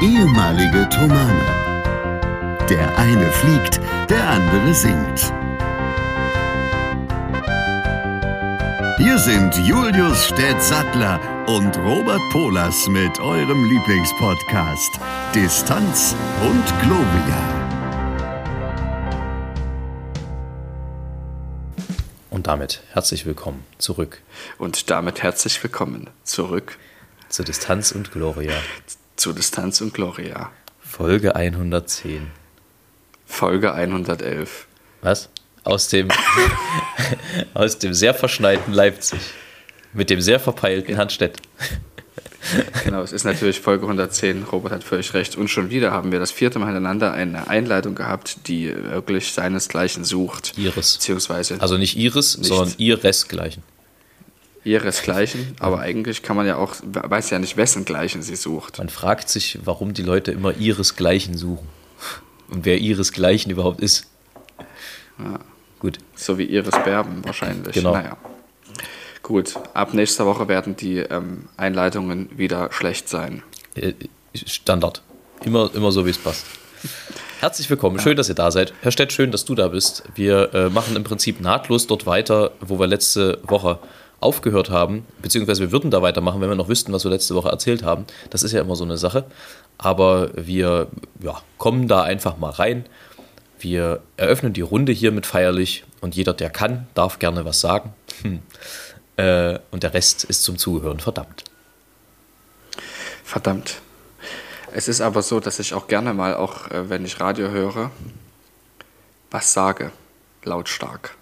ehemalige Tomane. Der eine fliegt, der andere singt. Hier sind Julius Städtsattler und Robert Polas mit eurem Lieblingspodcast Distanz und Globia. Und damit herzlich willkommen zurück. Und damit herzlich willkommen zurück zur Distanz und Gloria. Zur Distanz und Gloria. Folge 110. Folge 111. Was? Aus dem, aus dem sehr verschneiten Leipzig. Mit dem sehr verpeilten Herrn Stett. Genau, es ist natürlich Folge 110. Robert hat völlig recht. Und schon wieder haben wir das vierte Mal hintereinander eine Einleitung gehabt, die wirklich seinesgleichen sucht. Iris. Beziehungsweise. Also nicht Iris, nicht sondern ihresgleichen. Ihresgleichen, aber eigentlich kann man ja auch, weiß ja nicht, wessen Gleichen sie sucht. Man fragt sich, warum die Leute immer ihresgleichen suchen. Und wer ihresgleichen überhaupt ist. Ja. Gut. So wie Iris Berben wahrscheinlich. Genau. Naja. Gut, ab nächster Woche werden die ähm, Einleitungen wieder schlecht sein. Äh, Standard. Immer, immer so, wie es passt. Herzlich willkommen, schön, dass ihr da seid. Herr Stett, schön, dass du da bist. Wir äh, machen im Prinzip nahtlos dort weiter, wo wir letzte Woche aufgehört haben, beziehungsweise wir würden da weitermachen, wenn wir noch wüssten, was wir letzte Woche erzählt haben. Das ist ja immer so eine Sache. Aber wir ja, kommen da einfach mal rein. Wir eröffnen die Runde hiermit feierlich und jeder, der kann, darf gerne was sagen. Hm. Äh, und der Rest ist zum Zuhören verdammt. Verdammt. Es ist aber so, dass ich auch gerne mal, auch äh, wenn ich Radio höre, was sage, lautstark.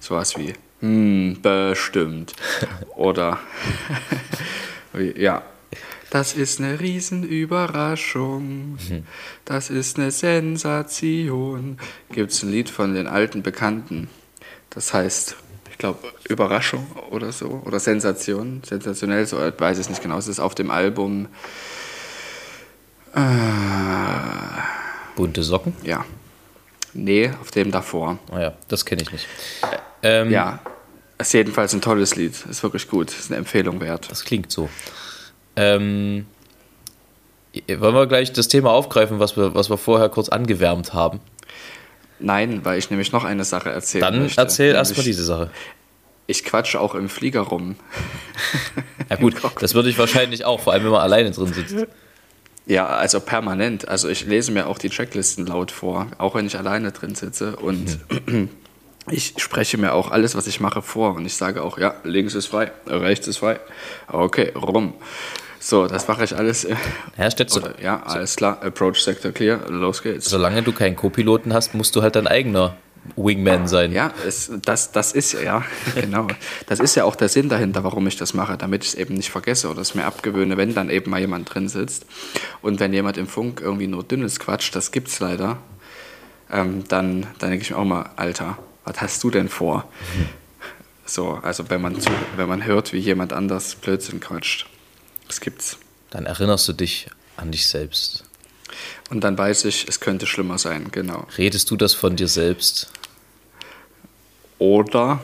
Sowas wie, hm, bestimmt. Oder, ja, das ist eine Riesenüberraschung. Das ist eine Sensation. Gibt es ein Lied von den alten Bekannten. Das heißt, ich glaube, Überraschung oder so. Oder Sensation. Sensationell, so ich weiß es nicht genau. Es ist auf dem Album. Äh, Bunte Socken? Ja. Nee, auf dem davor. Ah ja, das kenne ich nicht. Ähm, ja, ist jedenfalls ein tolles Lied. Ist wirklich gut. Ist eine Empfehlung wert. Das klingt so. Ähm, wollen wir gleich das Thema aufgreifen, was wir, was wir vorher kurz angewärmt haben? Nein, weil ich nämlich noch eine Sache erzählen Dann möchte. erzähl erstmal diese Sache. Ich quatsche auch im Flieger rum. Ja gut, das würde ich wahrscheinlich auch, vor allem wenn man alleine drin sitzt. Ja, also permanent. Also ich lese mir auch die Checklisten laut vor, auch wenn ich alleine drin sitze. Und mhm. Ich spreche mir auch alles, was ich mache, vor. Und ich sage auch, ja, links ist frei, rechts ist frei. Okay, rum. So, das mache ich alles. Ja, Stetzo. Oder, ja, alles klar. Approach Sector clear. Los geht's. Solange du keinen Co-Piloten hast, musst du halt dein eigener Wingman sein. Ja, es, das, das ist ja, genau. Das ist ja auch der Sinn dahinter, warum ich das mache, damit ich es eben nicht vergesse oder es mir abgewöhne, wenn dann eben mal jemand drin sitzt. Und wenn jemand im Funk irgendwie nur dünnes quatscht, das gibt's leider, ähm, dann, dann denke ich mir auch mal, Alter, was hast du denn vor? Mhm. So, also wenn man, zu, wenn man hört, wie jemand anders Blödsinn quatscht. Das gibt's. Dann erinnerst du dich an dich selbst. Und dann weiß ich, es könnte schlimmer sein, genau. Redest du das von dir selbst? Oder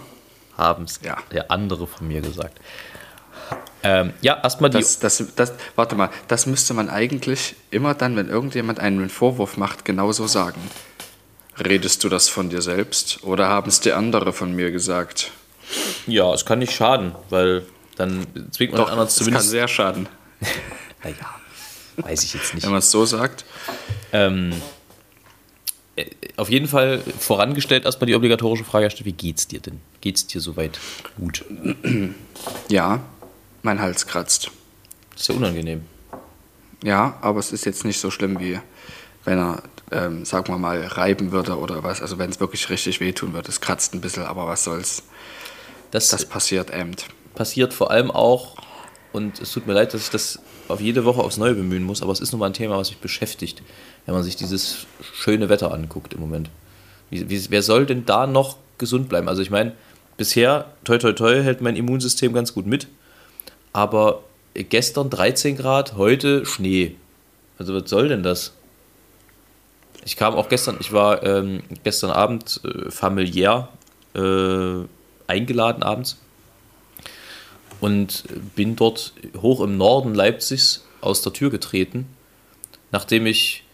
haben es ja. ja. andere von mir gesagt. Ähm, ja, erstmal die. Das, das, das, warte mal, das müsste man eigentlich immer dann, wenn irgendjemand einen Vorwurf macht, genauso sagen. Redest du das von dir selbst oder haben es die andere von mir gesagt? Ja, es kann nicht schaden, weil dann zwingt man Doch, den anderen zumindest. Es kann sehr schaden. naja, weiß ich jetzt nicht. Wenn man es so sagt. Ähm, äh, auf jeden Fall vorangestellt erstmal die obligatorische Frage, wie geht's dir denn? Geht's dir soweit gut? Ja, mein Hals kratzt. ist ja unangenehm. Ja, aber es ist jetzt nicht so schlimm, wie wenn er, ähm, sagen wir mal, reiben würde oder was. Also wenn es wirklich richtig wehtun würde. Es kratzt ein bisschen, aber was soll's. Das, das passiert eben. Passiert vor allem auch, und es tut mir leid, dass ich das auf jede Woche aufs Neue bemühen muss, aber es ist nun mal ein Thema, was mich beschäftigt, wenn man sich dieses schöne Wetter anguckt im Moment. Wie, wie, wer soll denn da noch gesund bleiben? Also ich meine, bisher, toi toi toi, hält mein Immunsystem ganz gut mit, aber gestern 13 Grad, heute Schnee. Also was soll denn das? Ich kam auch gestern, ich war ähm, gestern Abend äh, familiär äh, eingeladen abends und bin dort hoch im Norden Leipzigs aus der Tür getreten nachdem ich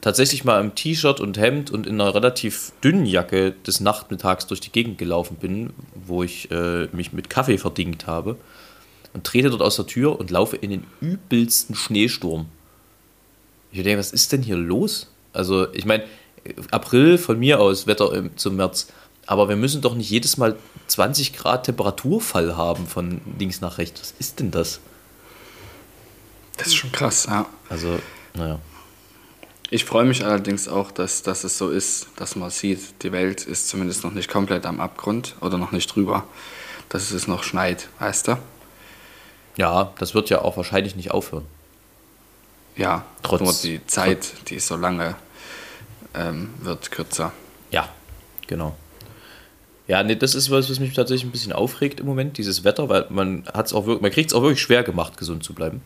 tatsächlich mal im T-Shirt und Hemd und in einer relativ dünnen Jacke des Nachmittags durch die Gegend gelaufen bin, wo ich äh, mich mit Kaffee verdingt habe und trete dort aus der Tür und laufe in den übelsten Schneesturm. Ich denke, was ist denn hier los? Also, ich meine, April von mir aus, Wetter im, zum März, aber wir müssen doch nicht jedes Mal 20 Grad Temperaturfall haben von links nach rechts. Was ist denn das? Das ist schon krass, ja. Also, naja. Ich freue mich allerdings auch, dass, dass es so ist, dass man sieht, die Welt ist zumindest noch nicht komplett am Abgrund oder noch nicht drüber, dass es noch schneit, weißt du? Ja, das wird ja auch wahrscheinlich nicht aufhören. Ja, Trotz- nur die Zeit, die so lange ähm, wird kürzer. Ja, genau. Ja, nee, das ist was, was mich tatsächlich ein bisschen aufregt im Moment, dieses Wetter, weil man hat's auch wirklich, man kriegt es auch wirklich schwer gemacht, gesund zu bleiben.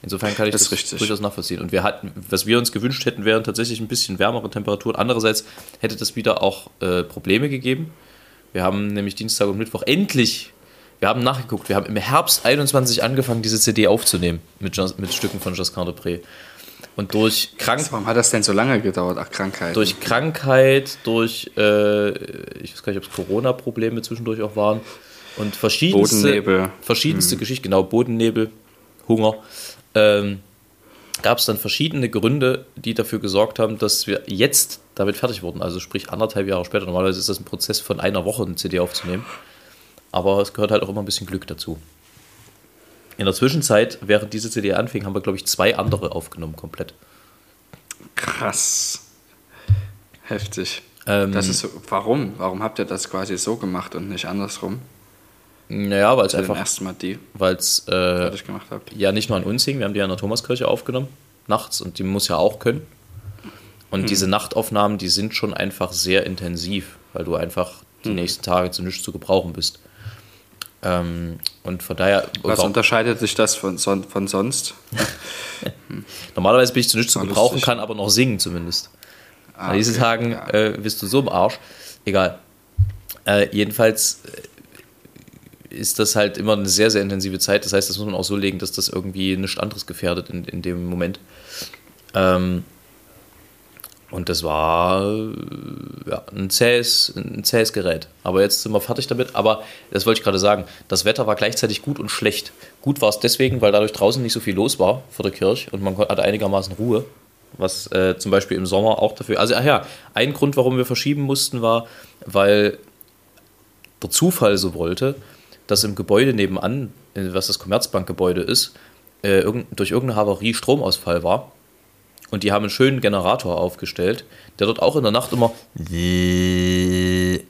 Insofern kann ich Das das, durchaus nachvollziehen. Und wir hatten, was wir uns gewünscht hätten, wären tatsächlich ein bisschen wärmere Temperaturen. Andererseits hätte das wieder auch äh, Probleme gegeben. Wir haben nämlich Dienstag und Mittwoch endlich, wir haben nachgeguckt, wir haben im Herbst 21 angefangen, diese CD aufzunehmen mit, mit Stücken von Josquin de Pré. Und durch Krank Warum hat das denn so lange gedauert? Ach, Krankheit. durch Krankheit, durch, äh, ich weiß gar nicht, ob es Corona-Probleme zwischendurch auch waren und verschiedenste, Bodennebel. verschiedenste Geschichten, genau, Bodennebel, Hunger, ähm, gab es dann verschiedene Gründe, die dafür gesorgt haben, dass wir jetzt damit fertig wurden. Also sprich anderthalb Jahre später. Normalerweise ist das ein Prozess von einer Woche, eine CD aufzunehmen. Aber es gehört halt auch immer ein bisschen Glück dazu. In der Zwischenzeit, während diese CD anfing, haben wir, glaube ich, zwei andere aufgenommen komplett. Krass. Heftig. Ähm, das ist so, warum? Warum habt ihr das quasi so gemacht und nicht andersrum? Naja, weil es einfach, ersten Mal die weil es äh, gemacht habt. ja nicht nur an uns hing, wir haben die ja in der Thomaskirche aufgenommen, nachts, und die muss ja auch können. Und diese Nachtaufnahmen, die sind schon einfach sehr intensiv, weil du einfach die nächsten Tage zu nichts zu gebrauchen bist. Ähm, und von daher, Was unterscheidet sich das von, son von sonst? normalerweise bin ich zu nichts zu gebrauchen, lustig. kann aber noch singen zumindest. Ah, An diesen okay, Tagen ja. äh, bist du so im Arsch. Egal. Äh, jedenfalls äh, ist das halt immer eine sehr, sehr intensive Zeit. Das heißt, das muss man auch so legen, dass das irgendwie nichts anderes gefährdet in, in dem Moment. Ähm, und das war äh, ja, ein, zähes, ein zähes Gerät. Aber jetzt sind wir fertig damit. Aber das wollte ich gerade sagen. Das Wetter war gleichzeitig gut und schlecht. Gut war es deswegen, weil dadurch draußen nicht so viel los war vor der Kirche und man hatte einigermaßen Ruhe. Was äh, zum Beispiel im Sommer auch dafür. Also, ach ja, ein Grund, warum wir verschieben mussten, war, weil der Zufall so wollte, dass im Gebäude nebenan, äh, was das Commerzbankgebäude ist, äh, durch irgendeine Havarie Stromausfall war. Und die haben einen schönen Generator aufgestellt, der dort auch in der Nacht immer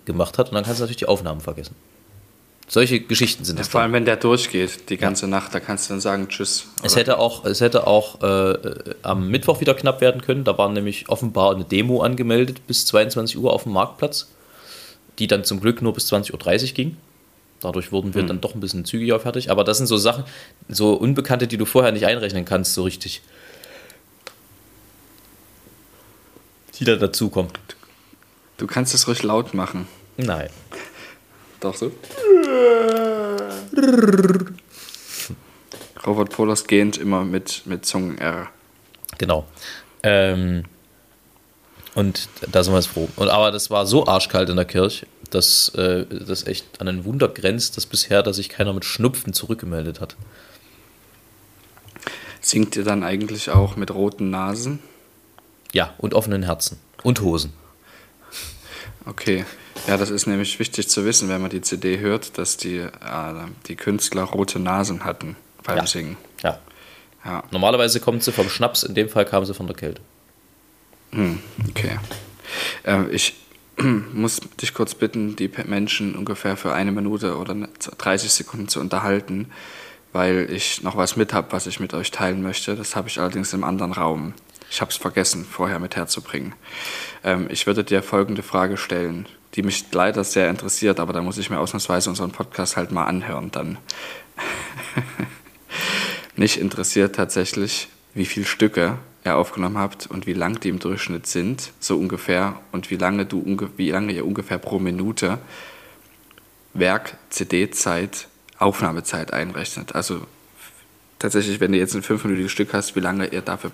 gemacht hat. Und dann kannst du natürlich die Aufnahmen vergessen. Solche Geschichten sind Ja, das. vor dann. allem, wenn der durchgeht, die ganze Nacht, da kannst du dann sagen Tschüss. Es oder? hätte auch, es hätte auch äh, äh, am Mittwoch wieder knapp werden können. Da war nämlich offenbar eine Demo angemeldet bis 22 Uhr auf dem Marktplatz, die dann zum Glück nur bis 20.30 Uhr ging. Dadurch wurden wir dann doch ein bisschen zügiger fertig. Aber das sind so Sachen, so Unbekannte, die du vorher nicht einrechnen kannst, so richtig. Die da dazukommen. Du kannst es ruhig laut machen. Nein. Doch so. Robert Polas gähnt immer mit, mit Zungen-R. Genau. Ähm, und da sind wir jetzt froh. Und, aber das war so arschkalt in der Kirche, dass äh, das echt an ein Wunder grenzt, dass bisher, dass sich keiner mit Schnupfen zurückgemeldet hat. Singt ihr dann eigentlich auch mit roten Nasen? Ja, und offenen Herzen. Und Hosen. Okay. Ja, das ist nämlich wichtig zu wissen, wenn man die CD hört, dass die, äh, die Künstler rote Nasen hatten beim Ja. Singen. Ja. Ja, Normalerweise kommt sie vom Schnaps, in dem Fall kam sie von der Kälte. hm, okay. Ähm, ich muss dich kurz bitten, die Menschen ungefähr für eine Minute oder 30 Sekunden zu unterhalten, weil ich noch was mit habe, was ich mit euch teilen möchte. Das habe ich allerdings im anderen Raum. Ich habe es vergessen, vorher mit herzubringen. Ähm, ich würde dir folgende Frage stellen, die mich leider sehr interessiert, aber da muss ich mir ausnahmsweise unseren Podcast halt mal anhören dann. Mich interessiert tatsächlich, wie viele Stücke ihr aufgenommen habt und wie lang die im Durchschnitt sind, so ungefähr, und wie lange, du, wie lange ihr ungefähr pro Minute Werk, CD-Zeit, Aufnahmezeit einrechnet. Also tatsächlich, wenn du jetzt ein fünfminütiges Stück hast, wie lange ihr dafür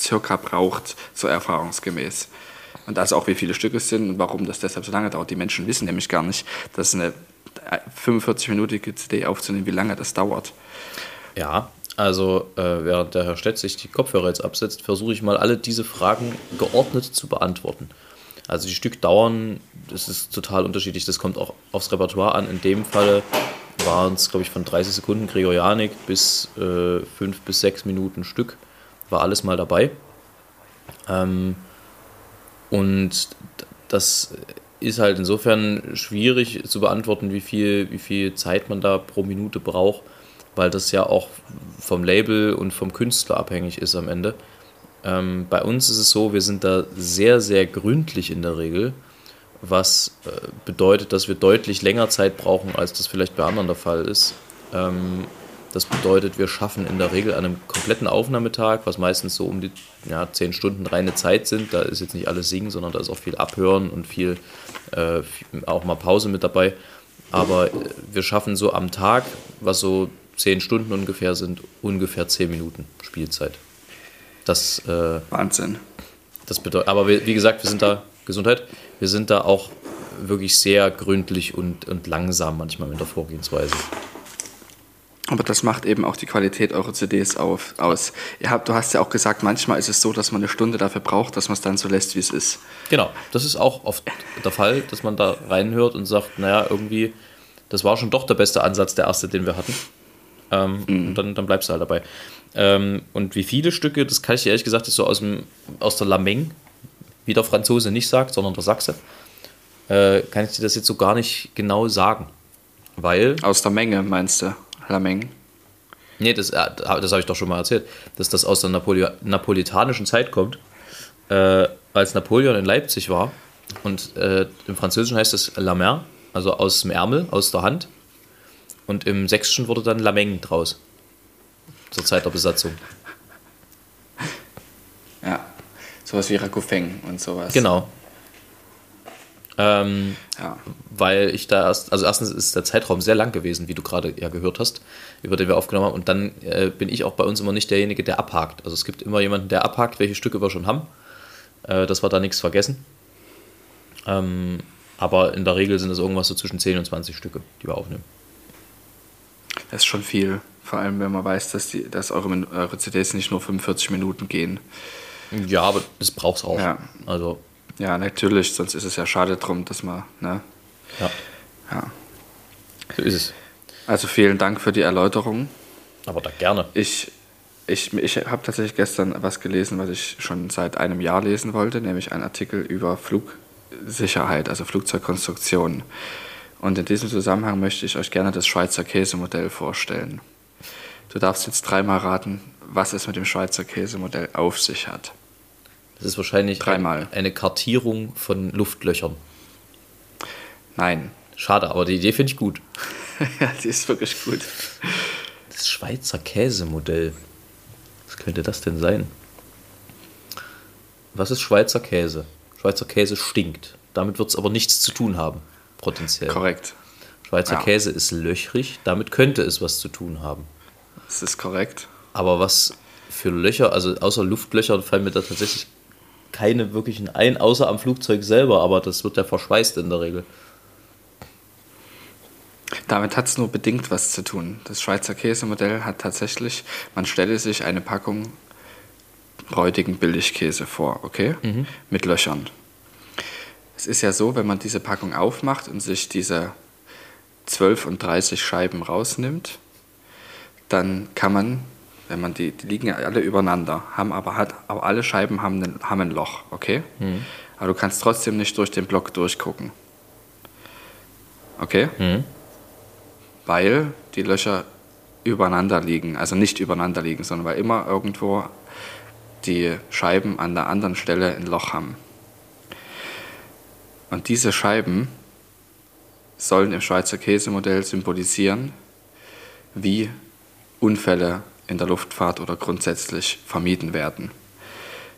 circa braucht, so erfahrungsgemäß. Und also auch wie viele Stücke es sind und warum das deshalb so lange dauert. Die Menschen wissen nämlich gar nicht, dass eine 45-minütige CD aufzunehmen, wie lange das dauert. Ja, also äh, während der Herr Stett sich die Kopfhörer jetzt absetzt, versuche ich mal alle diese Fragen geordnet zu beantworten. Also die Stück dauern, das ist total unterschiedlich, das kommt auch aufs Repertoire an. In dem Falle waren es, glaube ich, von 30 Sekunden Gregorianik bis äh, 5 bis 6 Minuten Stück, war alles mal dabei. Ähm, und das ist halt insofern schwierig zu beantworten, wie viel, wie viel Zeit man da pro Minute braucht, weil das ja auch vom Label und vom Künstler abhängig ist am Ende. Ähm, bei uns ist es so, wir sind da sehr, sehr gründlich in der Regel, was äh, bedeutet, dass wir deutlich länger Zeit brauchen, als das vielleicht bei anderen der Fall ist. Ähm, das bedeutet, wir schaffen in der Regel an einem kompletten Aufnahmetag, was meistens so um die ja, 10 Stunden reine Zeit sind. Da ist jetzt nicht alles Singen, sondern da ist auch viel Abhören und viel, äh, auch mal Pause mit dabei. Aber äh, wir schaffen so am Tag, was so 10 Stunden ungefähr sind, ungefähr 10 Minuten Spielzeit. Das, äh, Wahnsinn. Das bedeutet, aber wir, wie gesagt, wir sind da, Gesundheit, wir sind da auch wirklich sehr gründlich und, und langsam manchmal mit der Vorgehensweise. Aber das macht eben auch die Qualität eurer CDs auf, aus. Ihr habt, du hast ja auch gesagt, manchmal ist es so, dass man eine Stunde dafür braucht, dass man es dann so lässt, wie es ist. Genau, das ist auch oft der Fall, dass man da reinhört und sagt, naja, irgendwie, das war schon doch der beste Ansatz, der erste, den wir hatten. Ähm, mhm. Und dann, dann bleibst du halt dabei. Ähm, und wie viele Stücke, das kann ich dir ehrlich gesagt so aus, dem, aus der Lameng, wie der Franzose nicht sagt, sondern der Sachse, äh, kann ich dir das jetzt so gar nicht genau sagen. Weil. Aus der Menge meinst du? Lameng? Nee, das, das habe ich doch schon mal erzählt, dass das aus der Napoli napolitanischen Zeit kommt. Äh, als Napoleon in Leipzig war und äh, im Französischen heißt es La Mer, also aus dem Ärmel, aus der Hand. Und im Sächsischen wurde dann Lameng draus. Zur Zeit der Besatzung. Ja, sowas wie Rakufeng und sowas. Genau. Ähm, ja. Weil ich da erst, also erstens ist der Zeitraum sehr lang gewesen, wie du gerade ja gehört hast, über den wir aufgenommen haben. Und dann äh, bin ich auch bei uns immer nicht derjenige, der abhakt. Also es gibt immer jemanden, der abhakt, welche Stücke wir schon haben, äh, dass wir da nichts vergessen. Ähm, aber in der Regel sind es irgendwas so zwischen 10 und 20 Stücke, die wir aufnehmen. Das ist schon viel. Vor allem, wenn man weiß, dass, die, dass eure, eure CDs nicht nur 45 Minuten gehen. Ja, aber das braucht es auch. Ja. Also ja, natürlich, sonst ist es ja schade drum, dass man, ne? Ja. Ja. So ist es. Also vielen Dank für die Erläuterung. Aber da gerne. Ich, ich, ich habe tatsächlich gestern was gelesen, was ich schon seit einem Jahr lesen wollte, nämlich einen Artikel über Flugsicherheit, also Flugzeugkonstruktion. Und in diesem Zusammenhang möchte ich euch gerne das Schweizer Käsemodell vorstellen. Du darfst jetzt dreimal raten, was es mit dem Schweizer Käsemodell auf sich hat. Das ist wahrscheinlich Dreimal. eine Kartierung von Luftlöchern. Nein. Schade, aber die Idee finde ich gut. ja, die ist wirklich gut. Das Schweizer Käsemodell. Was könnte das denn sein? Was ist Schweizer Käse? Schweizer Käse stinkt. Damit wird es aber nichts zu tun haben, potenziell. Korrekt. Schweizer ja. Käse ist löchrig, damit könnte es was zu tun haben. Das ist korrekt. Aber was für Löcher, also außer Luftlöcher fallen mir da tatsächlich keine wirklichen ein, außer am Flugzeug selber, aber das wird ja verschweißt in der Regel. Damit hat es nur bedingt was zu tun. Das Schweizer Käsemodell hat tatsächlich, man stelle sich eine Packung räudigen Billigkäse vor, okay? Mhm. Mit Löchern. Es ist ja so, wenn man diese Packung aufmacht und sich diese 12 und 30 Scheiben rausnimmt, dann kann man wenn man die, die liegen ja alle übereinander, haben aber halt, aber alle Scheiben haben ein, haben ein Loch, okay? Mhm. Aber du kannst trotzdem nicht durch den Block durchgucken. Okay? Mhm. Weil die Löcher übereinander liegen, also nicht übereinander liegen, sondern weil immer irgendwo die Scheiben an der anderen Stelle ein Loch haben. Und diese Scheiben sollen im Schweizer Käsemodell symbolisieren, wie Unfälle in der Luftfahrt oder grundsätzlich vermieden werden.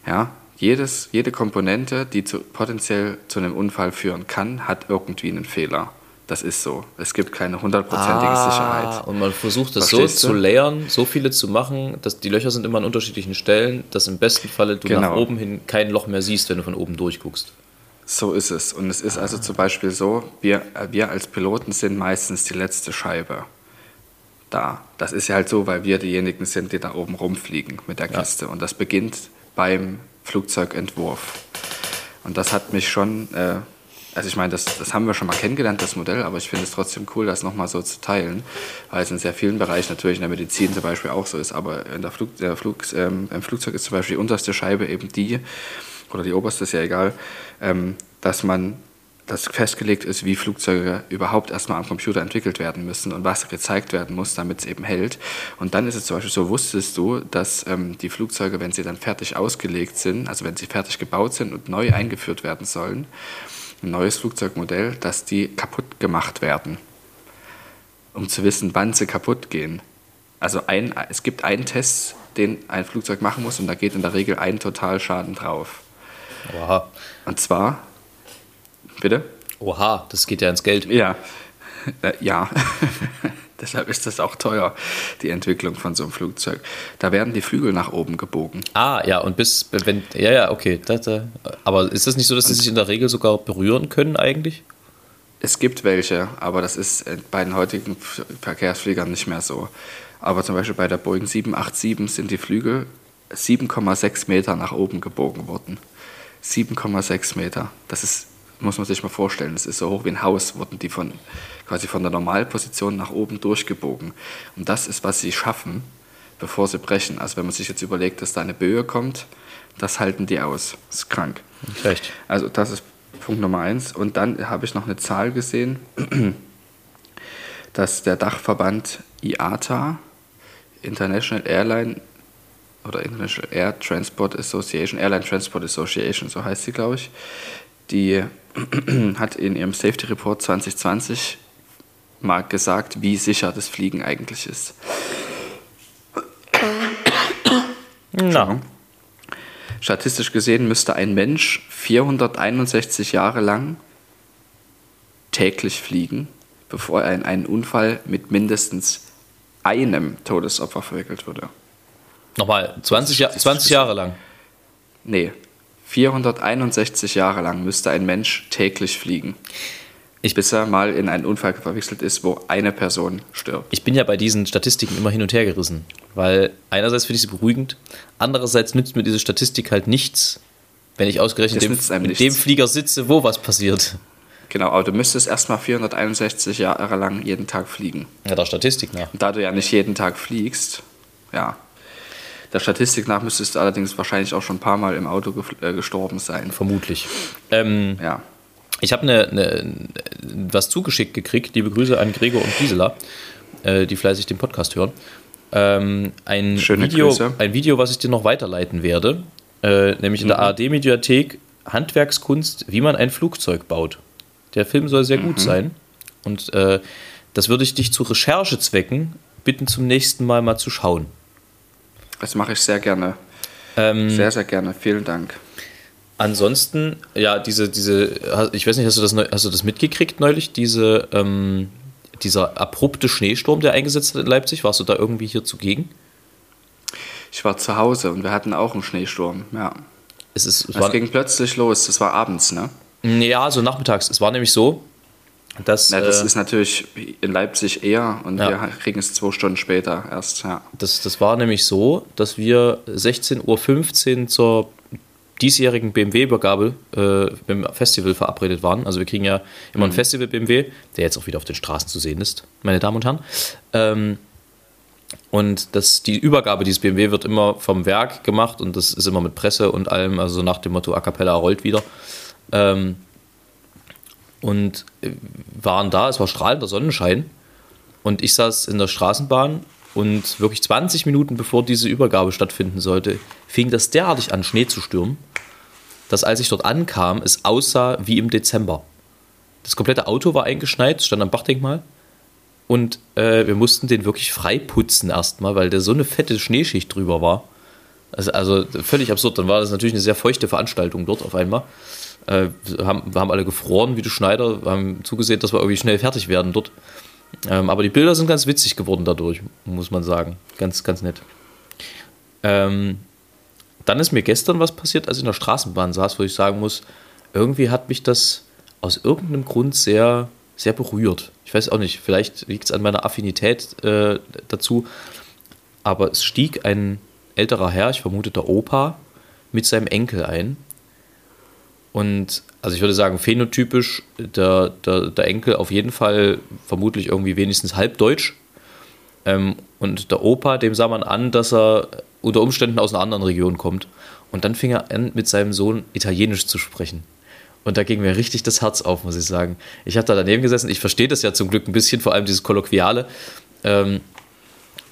Ja, jedes, jede Komponente, die zu, potenziell zu einem Unfall führen kann, hat irgendwie einen Fehler. Das ist so. Es gibt keine hundertprozentige Sicherheit. Ah, Und man versucht Verstehst so zu layern, so viele zu machen, dass die Löcher sind immer an unterschiedlichen Stellen, dass im besten Falle du nach Genau. oben hin kein Loch mehr siehst, wenn du von oben durchguckst. So ist es. Und es ist also zum Beispiel so, wir, wir als Piloten sind meistens die letzte Scheibe da. Das ist ja halt so, weil wir diejenigen sind, die da oben rumfliegen mit der Kiste. Und das beginnt beim Flugzeugentwurf. Und das hat mich schon, äh, also ich meine, das, das haben wir schon mal kennengelernt, das Modell, aber ich finde es trotzdem cool, das nochmal so zu teilen, weil es in sehr vielen Bereichen natürlich in der Medizin zum Beispiel auch so ist, aber in der Flug, der Flug, ähm, im Flugzeug ist zum Beispiel die unterste Scheibe eben die, oder die oberste ist ja egal, ähm, dass man dass festgelegt ist, wie Flugzeuge überhaupt erstmal am Computer entwickelt werden müssen und was gezeigt werden muss, damit es eben hält. Und dann ist es zum Beispiel so, wusstest du, dass ähm, die Flugzeuge, wenn sie dann fertig ausgelegt sind, also wenn sie fertig gebaut sind und neu eingeführt werden sollen, ein neues Flugzeugmodell, dass die kaputt gemacht werden, um zu wissen, wann sie kaputt gehen. Also ein, es gibt einen Test, den ein Flugzeug machen muss und da geht in der Regel ein Totalschaden drauf. Oha. Und zwar, bitte? Oha, das geht ja ins Geld. Ja, äh, ja. Deshalb ist das auch teuer, die Entwicklung von so einem Flugzeug. Da werden die Flügel nach oben gebogen. Ah, ja, und bis, wenn, ja, ja, okay. Das, äh, aber ist das nicht so, dass sie sich in der Regel sogar berühren können eigentlich? Es gibt welche, aber das ist äh, bei den heutigen Verkehrsfliegern nicht mehr so. Aber zum Beispiel bei der Boeing 787 sind die Flügel 7,6 Meter nach oben gebogen worden. 7,6 Meter. Das ist, muss man sich mal vorstellen, das ist so hoch wie ein Haus, wurden die von, quasi von der Normalposition nach oben durchgebogen. Und das ist, was sie schaffen, bevor sie brechen. Also wenn man sich jetzt überlegt, dass da eine Böe kommt, das halten die aus. Das ist krank. Recht. Also das ist Punkt Nummer eins. Und dann habe ich noch eine Zahl gesehen, dass der Dachverband IATA, International Airline oder International Air Transport Association, Airline Transport Association, so heißt sie, glaube ich, die hat in ihrem Safety Report 2020 mal gesagt, wie sicher das Fliegen eigentlich ist. Na, Statistisch gesehen müsste ein Mensch 461 Jahre lang täglich fliegen, bevor er in einen Unfall mit mindestens einem Todesopfer verwickelt würde. nochmal, 20, Jahr, 20 Jahre lang. Nee, 461 Jahre lang müsste ein Mensch täglich fliegen, Ich- bis er mal in einen Unfall verwechselt ist, wo eine Person stirbt. Ich bin ja bei diesen Statistiken immer hin und her gerissen, weil einerseits finde ich sie beruhigend, andererseits nützt mir diese Statistik halt nichts, wenn ich ausgerechnet dem, in nichts. dem Flieger sitze, wo was passiert. Genau, aber du müsstest erstmal 461 Jahre lang jeden Tag fliegen. Ja, der Statistik nach. Und da du ja nicht jeden Tag fliegst, ja. Der Statistik nach müsstest du allerdings wahrscheinlich auch schon ein paar Mal im Auto äh, gestorben sein. Vermutlich. Ähm, Ja. Ich habe eine, eine, was zugeschickt gekriegt. Liebe Grüße an Gregor und Gisela, äh, die fleißig den Podcast hören. Ähm, ein, Schöne Video, Grüße. ein Video, was ich dir noch weiterleiten werde, äh, nämlich in der Mhm. ARD-Mediathek Handwerkskunst, wie man ein Flugzeug baut. Der Film soll sehr Mhm. gut sein. Und äh, das würde ich dich zu Recherchezwecken bitten, zum nächsten Mal mal zu schauen. Das mache ich sehr gerne. Ähm, Sehr, sehr gerne. Vielen Dank. Ansonsten, ja, diese, diese, ich weiß nicht, hast du das, hast du das mitgekriegt neulich, diese, ähm, dieser abrupte Schneesturm, der eingesetzt hat in Leipzig? Warst du da irgendwie hier zugegen? Ich war zu Hause und wir hatten auch einen Schneesturm. Ja. Es ist, es Es ging plötzlich los. Es war abends, ne? ja, so nachmittags. Es war nämlich so, dass, Ja, das äh, ist natürlich in Leipzig eher und Ja. wir kriegen es zwei Stunden später erst. Ja. das, das war nämlich so, dass wir 16.15 Uhr zur diesjährigen BMW-Übergabe äh, beim Festival verabredet waren. Also wir kriegen ja immer ein Festival-BMW, der jetzt auch wieder auf den Straßen zu sehen ist, meine Damen und Herren. Ähm, und das, die Übergabe dieses BMW wird immer vom Werk gemacht und das ist immer mit Presse und allem, also nach dem Motto A Cappella rollt wieder. Ähm, und äh, waren da, es war strahlender Sonnenschein und ich saß in der Straßenbahn und wirklich 20 Minuten bevor diese Übergabe stattfinden sollte, fing das derartig an, Schnee zu stürmen, dass als ich dort ankam, es aussah wie im Dezember. Das komplette Auto war eingeschneit, stand am Bachdenkmal. Und äh, wir mussten den wirklich frei putzen erstmal, weil da so eine fette Schneeschicht drüber war. Also, also völlig absurd. Dann war das natürlich eine sehr feuchte Veranstaltung dort auf einmal. Äh, wir, haben, wir haben alle gefroren wie die Schneider, haben zugesehen, dass wir irgendwie schnell fertig werden dort. Ähm, aber die Bilder sind ganz witzig geworden dadurch, muss man sagen. Ganz, ganz nett. Ähm, dann ist mir gestern was passiert, als ich in der Straßenbahn saß, wo ich sagen muss, irgendwie hat mich das aus irgendeinem Grund sehr, sehr berührt. Ich weiß auch nicht, vielleicht liegt es an meiner Affinität äh, dazu, aber es stieg ein älterer Herr, ich vermute der Opa, mit seinem Enkel ein. Und also ich würde sagen, phänotypisch der, der, der Enkel auf jeden Fall vermutlich irgendwie wenigstens halbdeutsch. Ähm, und der Opa, dem sah man an, dass er unter Umständen aus einer anderen Region kommt. Und dann fing er an, mit seinem Sohn Italienisch zu sprechen. Und da ging mir richtig das Herz auf, muss ich sagen. Ich habe da daneben gesessen, ich verstehe das ja zum Glück ein bisschen, vor allem dieses Kolloquiale. Ähm,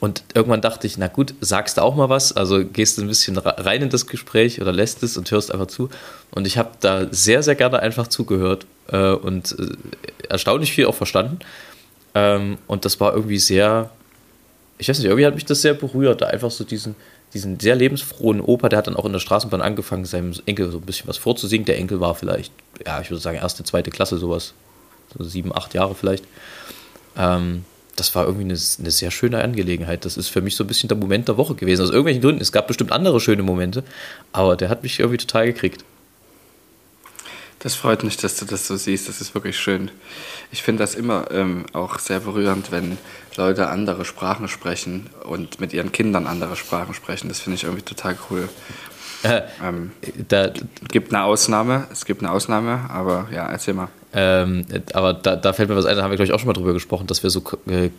und irgendwann dachte ich, na gut, sagst du auch mal was, also gehst du ein bisschen rein in das Gespräch oder lässt es und hörst einfach zu. Und ich habe da sehr, sehr gerne einfach zugehört äh, und äh, erstaunlich viel auch verstanden. Ähm, und das war irgendwie sehr, ich weiß nicht, irgendwie hat mich das sehr berührt, da einfach so diesen, diesen sehr lebensfrohen Opa, der hat dann auch in der Straßenbahn angefangen, seinem Enkel so ein bisschen was vorzusingen. Der Enkel war vielleicht, ja, ich würde sagen, erste, zweite Klasse, sowas, so sieben, acht Jahre vielleicht. Ähm, das war irgendwie eine, eine, sehr schöne Angelegenheit. Das ist für mich so ein bisschen der Moment der Woche gewesen. Aus irgendwelchen Gründen. Es gab bestimmt andere schöne Momente, aber der hat mich irgendwie total gekriegt. Das freut mich, dass du das so siehst. Das ist wirklich schön. Ich finde das immer ähm, auch sehr berührend, wenn Leute andere Sprachen sprechen und mit ihren Kindern andere Sprachen sprechen. Das finde ich irgendwie total cool. Äh, ähm, da, gibt eine Ausnahme, es gibt eine Ausnahme, aber ja, erzähl mal. Ähm, aber da, da, fällt mir was ein, da haben wir, glaube ich, auch schon mal drüber gesprochen, dass wir so äh,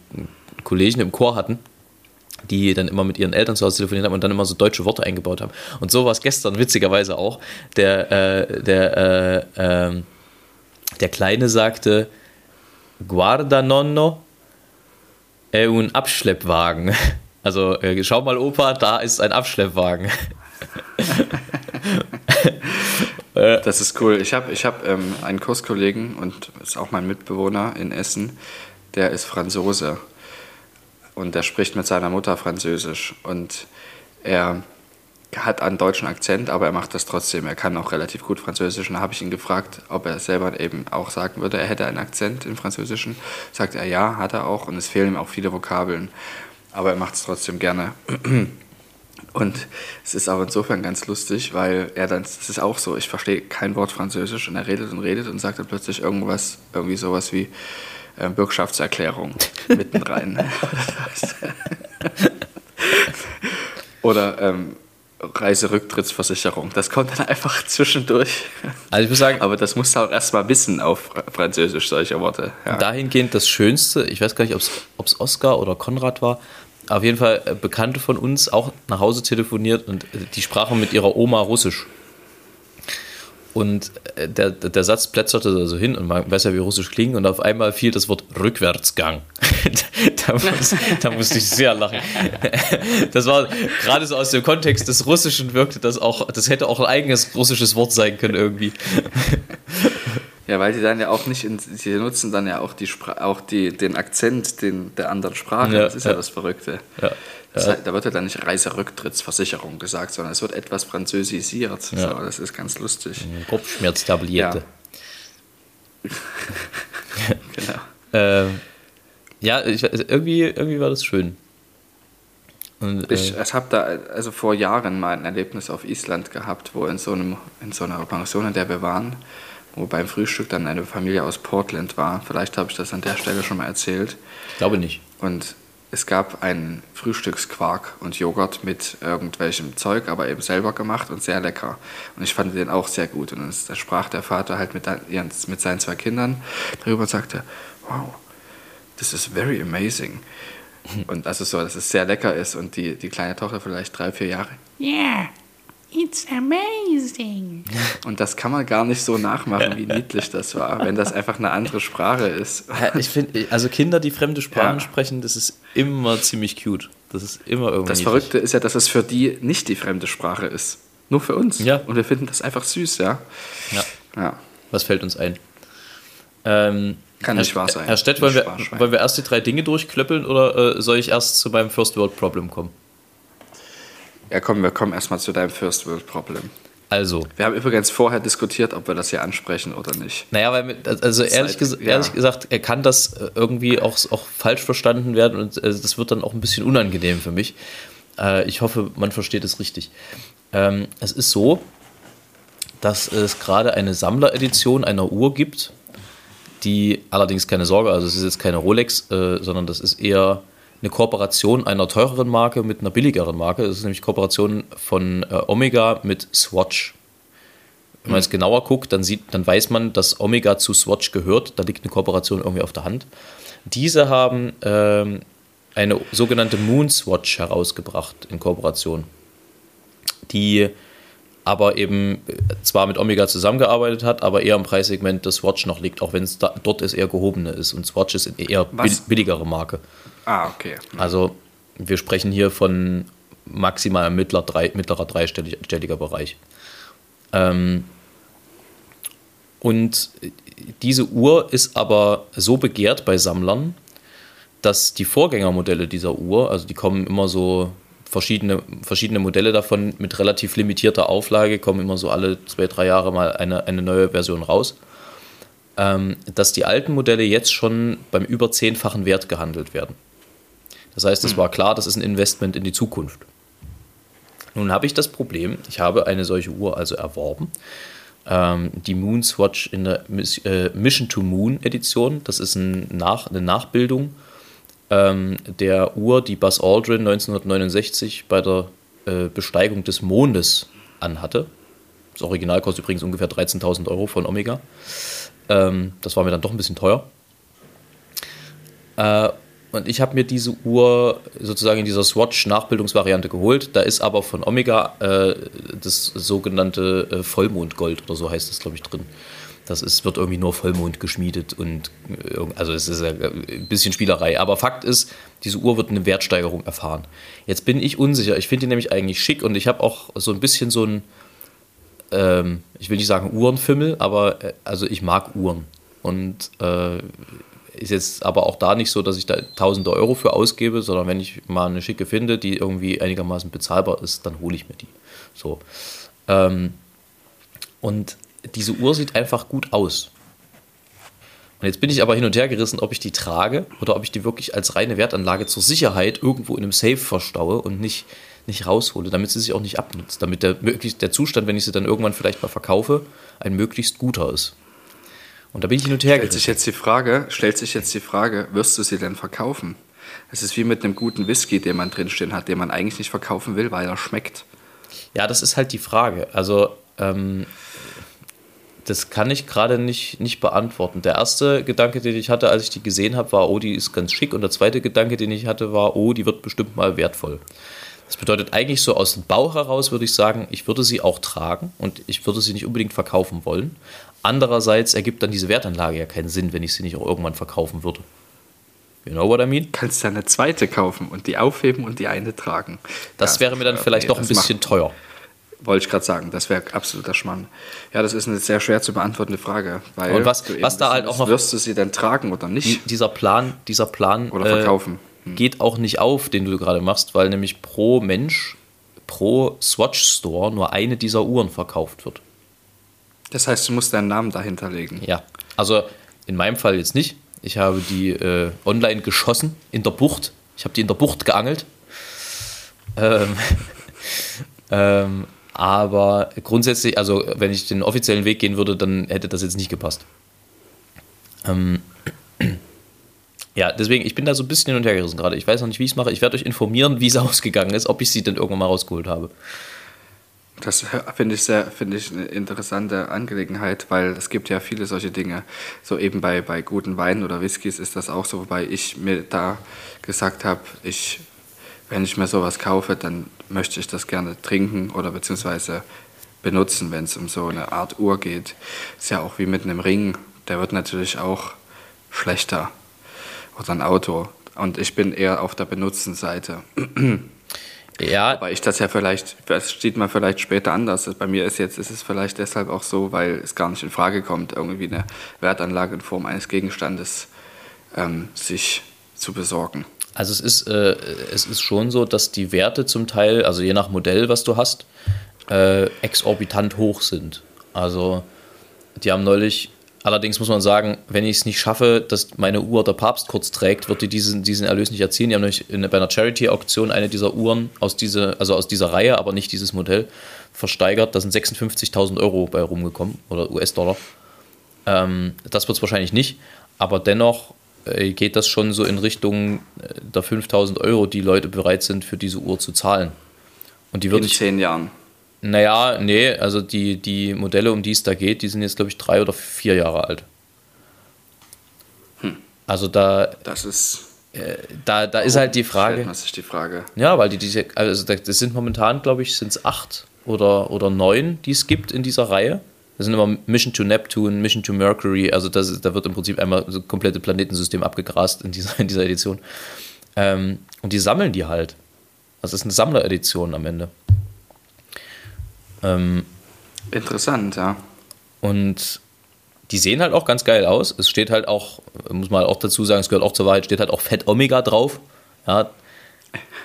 Kollegen im Chor hatten, die dann immer mit ihren Eltern zu Hause telefoniert haben und dann immer so deutsche Worte eingebaut haben. Und so war es gestern witzigerweise auch. Der, äh, der, äh, ähm, der Kleine sagte, Guarda nonno, è un Abschleppwagen. Also, äh, schau mal, Opa, da ist ein Abschleppwagen. das ist cool. Ich habe ich hab, ähm, einen Kurskollegen und ist auch mein Mitbewohner in Essen, der ist Franzose und der spricht mit seiner Mutter Französisch und er hat einen deutschen Akzent, aber er macht das trotzdem. Er kann auch relativ gut Französisch. Und da habe ich ihn gefragt, ob er selber eben auch sagen würde, er hätte einen Akzent im Französischen. Sagt er, ja, hat er auch. Und es fehlen ihm auch viele Vokabeln. Aber er macht es trotzdem gerne. Und es ist aber insofern ganz lustig, weil er dann, es ist auch so, ich verstehe kein Wort Französisch und er redet und redet und sagt dann plötzlich irgendwas, irgendwie sowas wie äh, Bürgschaftserklärung mitten rein. Oder ähm, Reiserücktrittsversicherung. Das kommt dann einfach zwischendurch. Also ich muss sagen, aber das musst du auch erstmal wissen auf Französisch, solche Worte. Ja. Dahingehend das Schönste, ich weiß gar nicht, ob es Oscar oder Konrad war, auf jeden Fall äh, Bekannte von uns auch nach Hause telefoniert und äh, die sprachen mit ihrer Oma Russisch. Und äh, der, der Satz plätscherte da so hin und man weiß ja, wie Russisch klingt und auf einmal fiel das Wort Rückwärtsgang. da, muss, da, musste ich sehr lachen. Das war gerade so aus dem Kontext des Russischen wirkte das auch, das hätte auch ein eigenes russisches Wort sein können irgendwie. Ja, weil die dann ja auch nicht, in, sie nutzen dann ja auch, die auch die, den Akzent den, der anderen Sprache. Ja, das ist ja, ja das Verrückte. Ja. Das heißt, da wird ja dann nicht Reiserücktrittsversicherung gesagt, sondern es wird etwas französisiert. Ja. So, das ist ganz lustig. Kopfschmerztablette. Ja. genau. Ähm, ja, ich, irgendwie, irgendwie war das schön. Und, äh, ich ich habe da also vor Jahren mal ein Erlebnis auf Island gehabt, wo in so, einem, in so einer Pension, in der wir waren, wo beim Frühstück dann eine Familie aus Portland war. Vielleicht habe ich das an der Stelle schon mal erzählt. Ich glaube nicht. Und es gab einen Frühstücksquark und Joghurt mit irgendwelchem Zeug, aber eben selber gemacht und sehr lecker. Und ich fand den auch sehr gut. Und da sprach der Vater halt mit, mit seinen zwei Kindern darüber und sagte, wow, this is very amazing. Und das ist so, dass es sehr lecker ist und die, die kleine Tochter vielleicht drei, vier Jahre. Yeah, It's amazing. Und das kann man gar nicht so nachmachen, wie niedlich das war, wenn das einfach eine andere Sprache ist. Ich finde, also Kinder, die fremde Sprachen ja. sprechen, das ist immer ziemlich cute. Das ist immer irgendwie. Das niedlich. Verrückte ist ja, dass es für die nicht die fremde Sprache ist. Nur für uns. Ja. Und wir finden das einfach süß, ja. Ja. ja. Was fällt uns ein? Ähm, Kann nicht wahr sein. Herr Stett, wollen wir, wollen wir erst die drei Dinge durchklöppeln oder äh, soll ich erst zu meinem First World Problem kommen? Ja, komm, wir kommen erstmal zu deinem First World Problem. Also. Wir haben übrigens vorher diskutiert, ob wir das hier ansprechen oder nicht. Naja, weil, also ehrlich, ges ja. ehrlich gesagt, er kann das äh, irgendwie auch, auch falsch verstanden werden und äh, das wird dann auch ein bisschen unangenehm für mich. Äh, ich hoffe, man versteht es richtig. Ähm, es ist so, dass es gerade eine Sammleredition einer Uhr gibt, die allerdings keine Sorge, also es ist jetzt keine Rolex, äh, sondern das ist eher eine Kooperation einer teureren Marke mit einer billigeren Marke. Das ist nämlich Kooperation von äh, Omega mit Swatch. Wenn man jetzt genauer guckt, dann, sieht, dann weiß man, dass Omega zu Swatch gehört. Da liegt eine Kooperation irgendwie auf der Hand. Diese haben ähm, eine sogenannte Moon Swatch herausgebracht in Kooperation, die aber eben zwar mit Omega zusammengearbeitet hat, aber eher im Preissegment des Swatch noch liegt, auch wenn es dort ist eher gehobene ist und Swatch ist eher Was? billigere Marke. Ah, okay. Also wir sprechen hier von maximal mittler drei, mittlerer dreistelliger Bereich. Ähm, und diese Uhr ist aber so begehrt bei Sammlern, dass die Vorgängermodelle dieser Uhr, also die kommen immer so verschiedene, verschiedene Modelle davon mit relativ limitierter Auflage, kommen immer so alle zwei, drei Jahre mal eine, eine neue Version raus, ähm, dass die alten Modelle jetzt schon beim über zehnfachen Wert gehandelt werden. Das heißt, es hm. war klar, das ist ein Investment in die Zukunft. Nun habe ich das Problem, ich habe eine solche Uhr also erworben, ähm, die Moon Swatch in der äh, Mission to Moon Edition. Das ist ein Nach eine Nachbildung ähm, der Uhr, die Buzz Aldrin 1969 bei der äh, Besteigung des Mondes anhatte. Das Original kostet übrigens ungefähr 13.000 Euro von Omega. Ähm, das war mir dann doch ein bisschen teuer. Äh, und ich habe mir diese Uhr sozusagen in dieser Swatch-Nachbildungsvariante geholt. Da ist aber von Omega äh, das sogenannte äh, Vollmondgold oder so heißt das, glaube ich, drin. Das ist, wird irgendwie nur Vollmond geschmiedet und äh, also es ist ein bisschen Spielerei. Aber Fakt ist, diese Uhr wird eine Wertsteigerung erfahren. Jetzt bin ich unsicher. Ich finde die nämlich eigentlich schick und ich habe auch so ein bisschen so ein, ähm, ich will nicht sagen Uhrenfimmel, aber äh, also ich mag Uhren. Und äh, ist jetzt aber auch da nicht so, dass ich da tausende Euro für ausgebe, sondern wenn ich mal eine schicke finde, die irgendwie einigermaßen bezahlbar ist, dann hole ich mir die. So. Ähm, und diese Uhr sieht einfach gut aus. Und jetzt bin ich aber hin und her gerissen, ob ich die trage oder ob ich die wirklich als reine Wertanlage zur Sicherheit irgendwo in einem Safe verstaue und nicht, nicht raushole, damit sie sich auch nicht abnutzt, damit der, der Zustand, wenn ich sie dann irgendwann vielleicht mal verkaufe, ein möglichst guter ist. Und da bin ich hin und her stellt sich jetzt die Frage, Stellt sich jetzt die Frage, wirst du sie denn verkaufen? Es ist wie mit einem guten Whisky, den man drinstehen hat, den man eigentlich nicht verkaufen will, weil er schmeckt. Ja, das ist halt die Frage. Also, ähm, das kann ich gerade nicht, nicht beantworten. Der erste Gedanke, den ich hatte, als ich die gesehen habe, war, oh, die ist ganz schick. Und der zweite Gedanke, den ich hatte, war, oh, die wird bestimmt mal wertvoll. Das bedeutet eigentlich so aus dem Bauch heraus, würde ich sagen, ich würde sie auch tragen und ich würde sie nicht unbedingt verkaufen wollen. Andererseits ergibt dann diese Wertanlage ja keinen Sinn, wenn ich sie nicht auch irgendwann verkaufen würde. You know what I mean? Kannst du eine zweite kaufen und die aufheben und die eine tragen. Das ja, wäre mir dann vielleicht nee, doch ein bisschen teuer. Wollte ich gerade sagen, das wäre absoluter Schmarrn. Ja, das ist eine sehr schwer zu beantwortende Frage. Weil und was, was da halt auch noch. Wirst du sie denn tragen oder nicht? Dieser Plan, dieser Plan. Oder verkaufen. Äh, hm. Geht auch nicht auf, den du gerade machst, weil nämlich pro Mensch, pro Swatch Store nur eine dieser Uhren verkauft wird. Das heißt, du musst deinen Namen dahinter legen. Ja, also in meinem Fall jetzt nicht. Ich habe die äh, online geschossen in der Bucht. Ich habe die in der Bucht geangelt. Ähm, ähm, aber grundsätzlich, also wenn ich den offiziellen Weg gehen würde, dann hätte das jetzt nicht gepasst. Ähm, ja, deswegen, ich bin da so ein bisschen hin und her gerissen gerade. Ich weiß noch nicht, wie ich es mache. Ich werde euch informieren, wie es ausgegangen ist, ob ich sie denn irgendwann mal rausgeholt habe. Das finde ich sehr, finde ich eine interessante Angelegenheit, weil es gibt ja viele solche Dinge. So eben bei, bei guten Weinen oder Whiskys ist das auch so, wobei ich mir da gesagt habe, ich, wenn ich mir sowas kaufe, dann möchte ich das gerne trinken oder beziehungsweise benutzen, wenn es um so eine Art Uhr geht. Ist ja auch wie mit einem Ring, der wird natürlich auch schlechter. Oder ein Auto. Und ich bin eher auf der benutzten Seite. Ja. Aber ich das ja vielleicht, das steht mal vielleicht später anders. Bei mir ist jetzt, ist es vielleicht deshalb auch so, weil es gar nicht in Frage kommt, irgendwie eine Wertanlage in Form eines Gegenstandes ähm, sich zu besorgen. Also es ist, äh, es ist schon so, dass die Werte zum Teil, also je nach Modell, was du hast, äh, exorbitant hoch sind. Also die haben neulich, allerdings muss man sagen, wenn ich es nicht schaffe, dass meine Uhr der Papst kurz trägt, wird die diesen, diesen Erlös nicht erzielen. Die haben nämlich in, bei einer Charity-Auktion eine dieser Uhren aus, diese, also aus dieser Reihe, aber nicht dieses Modell, versteigert. Da sind 56.000 Euro bei rumgekommen oder US-Dollar. Ähm, das wird es wahrscheinlich nicht, aber dennoch äh, geht das schon so in Richtung äh, der 5.000 Euro, die Leute bereit sind, für diese Uhr zu zahlen. Und die wird In zehn Jahren. Naja, nee, also die, die Modelle, um die es da geht, die sind jetzt, glaube ich, drei oder vier Jahre alt. Also da, Das ist. da, da ist halt die Frage. Man sich die Frage. Ja, weil die diese, also da- das sind momentan, glaube ich, sind es acht oder, oder neun, die es gibt in dieser Reihe. Das sind immer Mission to Neptune, Mission to Mercury, also das, ist- da wird im Prinzip einmal so komplette Planetensystem abgegrast in dieser, in dieser Edition. Ähm, und die sammeln die halt. Das ist eine Sammleredition am Ende. Ähm, Interessant, ja. und die sehen halt auch ganz geil aus. Es steht halt auch, muss man halt auch dazu sagen, es gehört auch zur Wahrheit, steht halt auch Fett Omega drauf. Ja.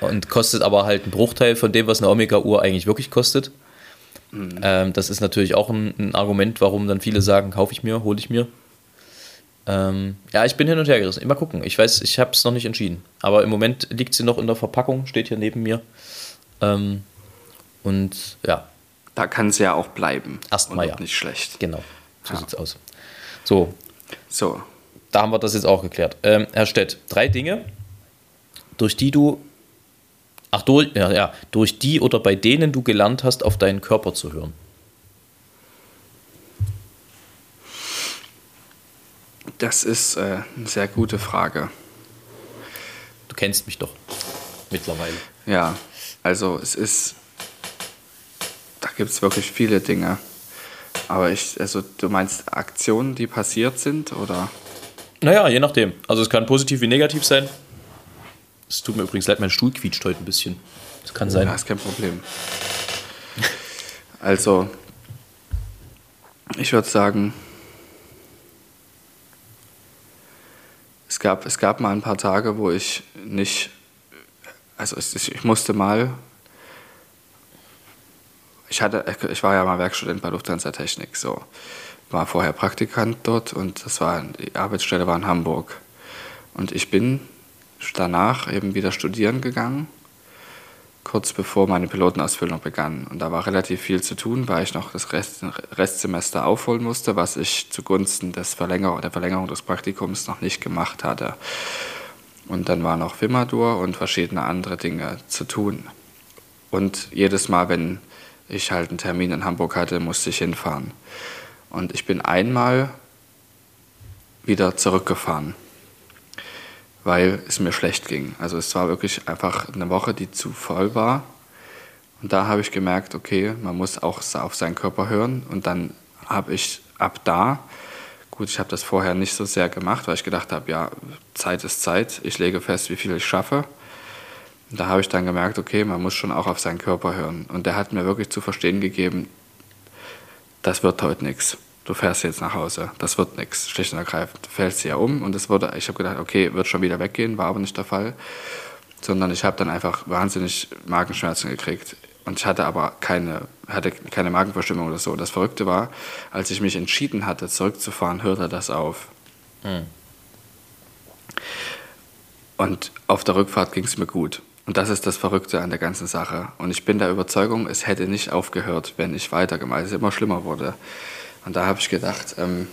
Und kostet aber halt einen Bruchteil von dem, was eine Omega-Uhr eigentlich wirklich kostet. Ähm, das ist natürlich auch ein, ein Argument, warum dann viele sagen, kaufe ich mir, hole ich mir. Ähm, ja, ich bin hin und her gerissen. Mal gucken. Ich weiß, ich habe es noch nicht entschieden. Aber im Moment liegt sie noch in der Verpackung, steht hier neben mir. Ähm, und ja, Da kann sie ja auch bleiben. Erstmal ja. Nicht schlecht. genau. So Ja. sieht's aus. So, So, da haben wir das jetzt auch geklärt. Ähm, Herr Stett, drei Dinge, durch die du, ach, durch, ja, ja, durch die oder bei denen du gelernt hast, auf deinen Körper zu hören. das ist äh, eine sehr gute Frage. Du kennst mich doch mittlerweile. Ja, also es ist, gibt es wirklich viele Dinge. Aber ich, also du meinst Aktionen, die passiert sind oder? Naja, je nachdem. Also es kann positiv wie negativ sein. Es tut mir übrigens leid, mein Stuhl quietscht heute ein bisschen. Das kann sein. Ja, ist kein Problem. Also, ich würde sagen, es gab, es gab mal ein paar Tage, wo ich nicht, also es, ich musste mal, ich, hatte, ich war ja mal Werkstudent bei Lufthansa Technik, so, war vorher Praktikant dort und das war, die Arbeitsstelle war in Hamburg. Und ich bin danach eben wieder studieren gegangen kurz bevor meine Pilotenausbildung begann. Und da war relativ viel zu tun, weil ich noch das Rest, Restsemester aufholen musste, was ich zugunsten des Verlänger der Verlängerung des Praktikums noch nicht gemacht hatte. Und dann war noch Wimadur und verschiedene andere Dinge zu tun. Und jedes Mal, wenn ich halt einen Termin in Hamburg hatte, musste ich hinfahren. Und ich bin einmal wieder zurückgefahren weil es mir schlecht ging. Also es war wirklich einfach eine Woche, die zu voll war. Und da habe ich gemerkt, okay, man muss auch auf seinen Körper hören. Und dann habe ich ab da, gut, ich habe das vorher nicht so sehr gemacht, weil ich gedacht habe, ja, Zeit ist Zeit, ich lege fest, wie viel ich schaffe. Und da habe ich dann gemerkt, okay, man muss schon auch auf seinen Körper hören. Und der hat mir wirklich zu verstehen gegeben, das wird heute nichts du fährst jetzt nach Hause, das wird nichts, schlicht und ergreifend. Du fällst ja um und es wurde, ich habe gedacht, okay, wird schon wieder weggehen, war aber nicht der Fall, sondern ich habe dann einfach wahnsinnig Magenschmerzen gekriegt und ich hatte aber keine, hatte keine Magenverstimmung oder so. Das Verrückte war, als ich mich entschieden hatte, zurückzufahren, hörte das auf. Und auf der Rückfahrt ging es mir gut. Und das ist das Verrückte an der ganzen Sache. Und ich bin der Überzeugung, es hätte nicht aufgehört, wenn ich weitergemacht, es immer schlimmer wurde. Und da habe ich gedacht, ähm,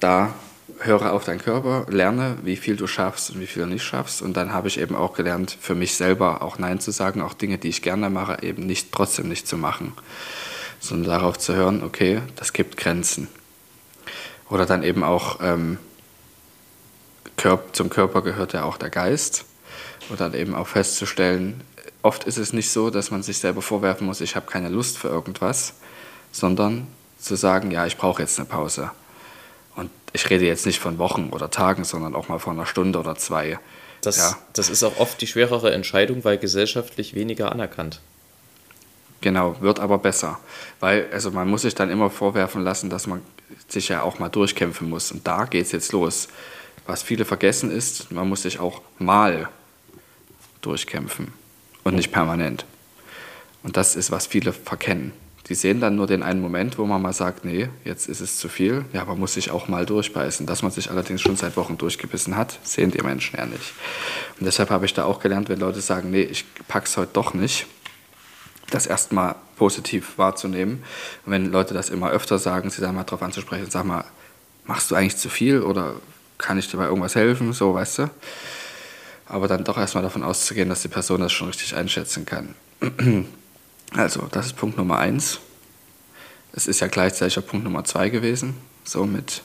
da höre auf deinen Körper, lerne, wie viel du schaffst und wie viel du nicht schaffst. Und dann habe ich eben auch gelernt, für mich selber auch Nein zu sagen, auch Dinge, die ich gerne mache, eben nicht trotzdem nicht zu machen, sondern darauf zu hören, okay, das gibt Grenzen. Oder dann eben auch ähm, zum Körper gehört ja auch der Geist. Und dann eben auch festzustellen, oft ist es nicht so, dass man sich selber vorwerfen muss, ich habe keine Lust für irgendwas, sondern zu sagen, ja, ich brauche jetzt eine Pause. Und ich rede jetzt nicht von Wochen oder Tagen, sondern auch mal von einer Stunde oder zwei. Das, Ja. das ist auch oft die schwerere Entscheidung, weil gesellschaftlich weniger anerkannt. Genau, wird aber besser. Weil, also man muss sich dann immer vorwerfen lassen, dass man sich ja auch mal durchkämpfen muss. Und da geht es jetzt los. Was viele vergessen ist, man muss sich auch mal durchkämpfen und nicht permanent. Und das ist, was viele verkennen. Die sehen dann nur den einen Moment, wo man mal sagt, nee, jetzt ist es zu viel. Ja, aber muss sich auch mal durchbeißen. Dass man sich allerdings schon seit Wochen durchgebissen hat, sehen die Menschen ja nicht. Und deshalb habe ich da auch gelernt, wenn Leute sagen, nee, ich pack's heute doch nicht, das erstmal positiv wahrzunehmen. Und wenn Leute das immer öfter sagen, sie dann mal darauf anzusprechen, sag mal, machst du eigentlich zu viel oder kann ich dir bei irgendwas helfen, so, weißt du? Aber dann doch erstmal davon auszugehen, dass die Person das schon richtig einschätzen kann. Also, das ist Punkt Nummer eins. Es ist ja gleichzeitig auch Punkt Nummer zwei gewesen, so mit,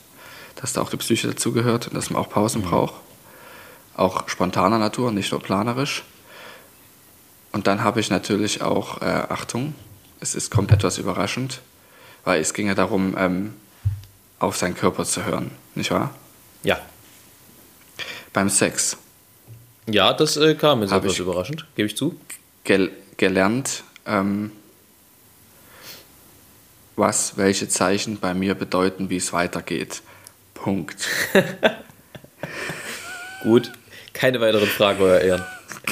dass da auch die Psyche dazugehört und dass man auch Pausen mhm. braucht. Auch spontaner Natur, nicht nur planerisch. Und dann habe ich natürlich auch, äh, Achtung, es ist, kommt etwas überraschend, weil es ging ja darum, ähm, auf seinen Körper zu hören, nicht wahr? Ja. Beim Sex. Ja, das äh, kam jetzt etwas überraschend, gebe ich zu. Gel gelernt, ähm, was welche Zeichen bei mir bedeuten, wie es weitergeht. Punkt. Gut, keine weiteren Fragen, Euer Ehren.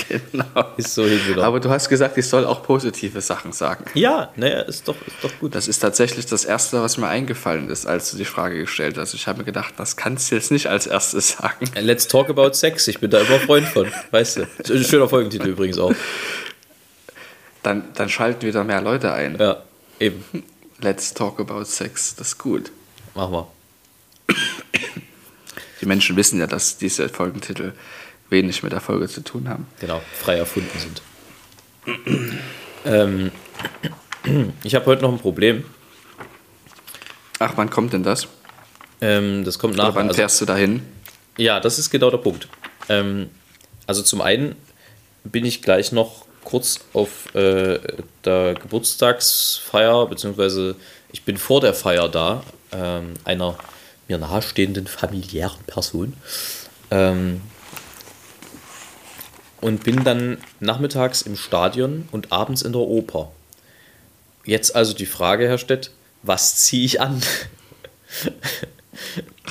Genau. Ist so hingenommen. Aber du hast gesagt, ich soll auch positive Sachen sagen. Ja, naja, ist doch, ist doch gut. Das ist tatsächlich das Erste, was mir eingefallen ist, als du die Frage gestellt hast. Ich habe mir gedacht, das kannst du jetzt nicht als erstes sagen. Let's talk about Sex. Ich bin da immer Freund von. Weißt du. Ein schöner Folgentitel übrigens auch. Dann, dann schalten wieder mehr Leute ein. Ja, eben. Let's talk about Sex. Das ist gut. Machen wir. Die Menschen wissen ja, dass diese Folgentitel wenig mit der Folge zu tun haben. Genau, frei erfunden sind. ähm, ich habe heute noch ein Problem. Ach, wann kommt denn das? Ähm, das kommt nachher. Wann also fährst du dahin? Ja, das ist genau der Punkt. Ähm, also zum einen bin ich gleich noch kurz auf äh, der Geburtstagsfeier, beziehungsweise ich bin vor der Feier da, ähm, einer mir nahestehenden familiären Person. Ähm, und bin dann nachmittags im Stadion und abends in der Oper. Jetzt also die Frage, Herr Stett, was ziehe ich an?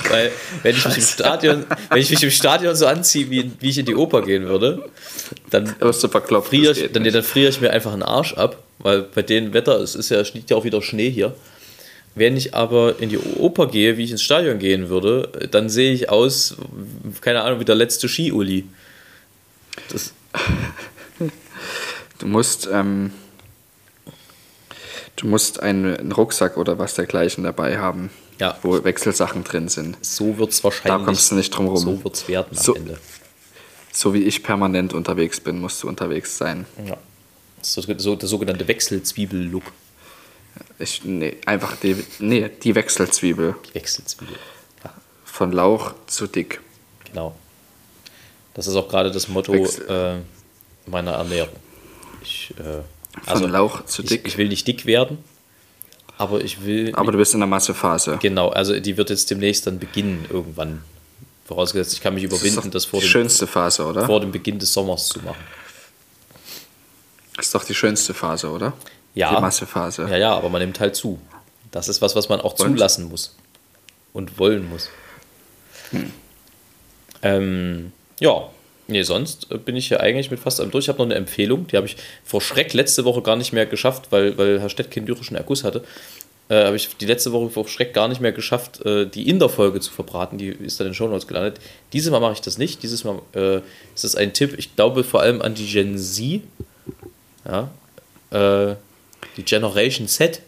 Weil, wenn ich, mich im Stadion, wenn ich mich im Stadion so anziehe, wie, wie ich in die Oper gehen würde, dann, friere ich, dann, dann friere ich mir einfach einen Arsch ab, weil bei dem Wetter, es ist ja, liegt ja auch wieder Schnee hier. Wenn ich aber in die Oper gehe, wie ich ins Stadion gehen würde, dann sehe ich aus, keine Ahnung, wie der letzte Ski-Uli. Das du musst, ähm, du musst einen Rucksack oder was dergleichen dabei haben, ja. wo Wechselsachen drin sind. So wird es wahrscheinlich. Da kommst du nicht drum rum. So wird es werden am so, Ende. So wie ich permanent unterwegs bin, musst du unterwegs sein. Ja. So, so der sogenannte Wechselzwiebel-Look. Ich, nee, einfach die, nee, die Wechselzwiebel. Die Wechselzwiebel. Ja. Von Lauch zu dick. Genau. Das ist auch gerade das Motto äh, meiner Ernährung. Ich, äh, also, Von Lauch zu dick? Ich, ich, will nicht dick werden, aber ich will. Aber du bist in der Massephase. Genau, also die wird jetzt demnächst dann beginnen, irgendwann. Vorausgesetzt, ich kann mich überwinden, das, das vor, dem, schönste Phase, oder? vor dem Beginn des Sommers zu machen. Das ist doch die schönste Phase, oder? Ja. Die Massephase. Ja, ja, aber man nimmt halt zu. Das ist was, was man auch und? zulassen muss. Und wollen muss. Hm. Ähm, ja, nee, sonst bin ich ja eigentlich mit fast allem durch. Ich habe noch eine Empfehlung, die habe ich vor Schreck letzte Woche gar nicht mehr geschafft, weil, weil Herr Stett keinen lyrischen Erguss hatte. Äh, habe ich die letzte Woche vor Schreck gar nicht mehr geschafft, äh, die Inder-Folge zu verbraten. Die ist dann in den Shownotes gelandet. Dieses Mal mache ich das nicht. Dieses Mal äh, ist das ein Tipp, ich glaube vor allem an die Gen Z. Ja. Äh, die Generation Z.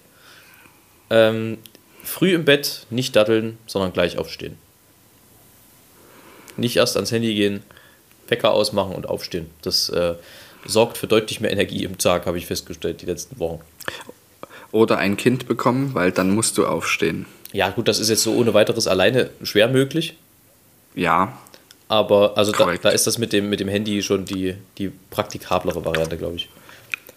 Ähm, früh im Bett, nicht datteln, sondern gleich aufstehen. Nicht erst ans Handy gehen, Wecker ausmachen und aufstehen. Das äh, sorgt für deutlich mehr Energie im Tag, habe ich festgestellt, die letzten Wochen. Oder ein Kind bekommen, weil dann musst du aufstehen. Ja, gut, das ist jetzt so ohne weiteres alleine schwer möglich. Ja. Aber also da, da, ist das mit dem, mit dem Handy schon die, die praktikablere Variante, glaube ich.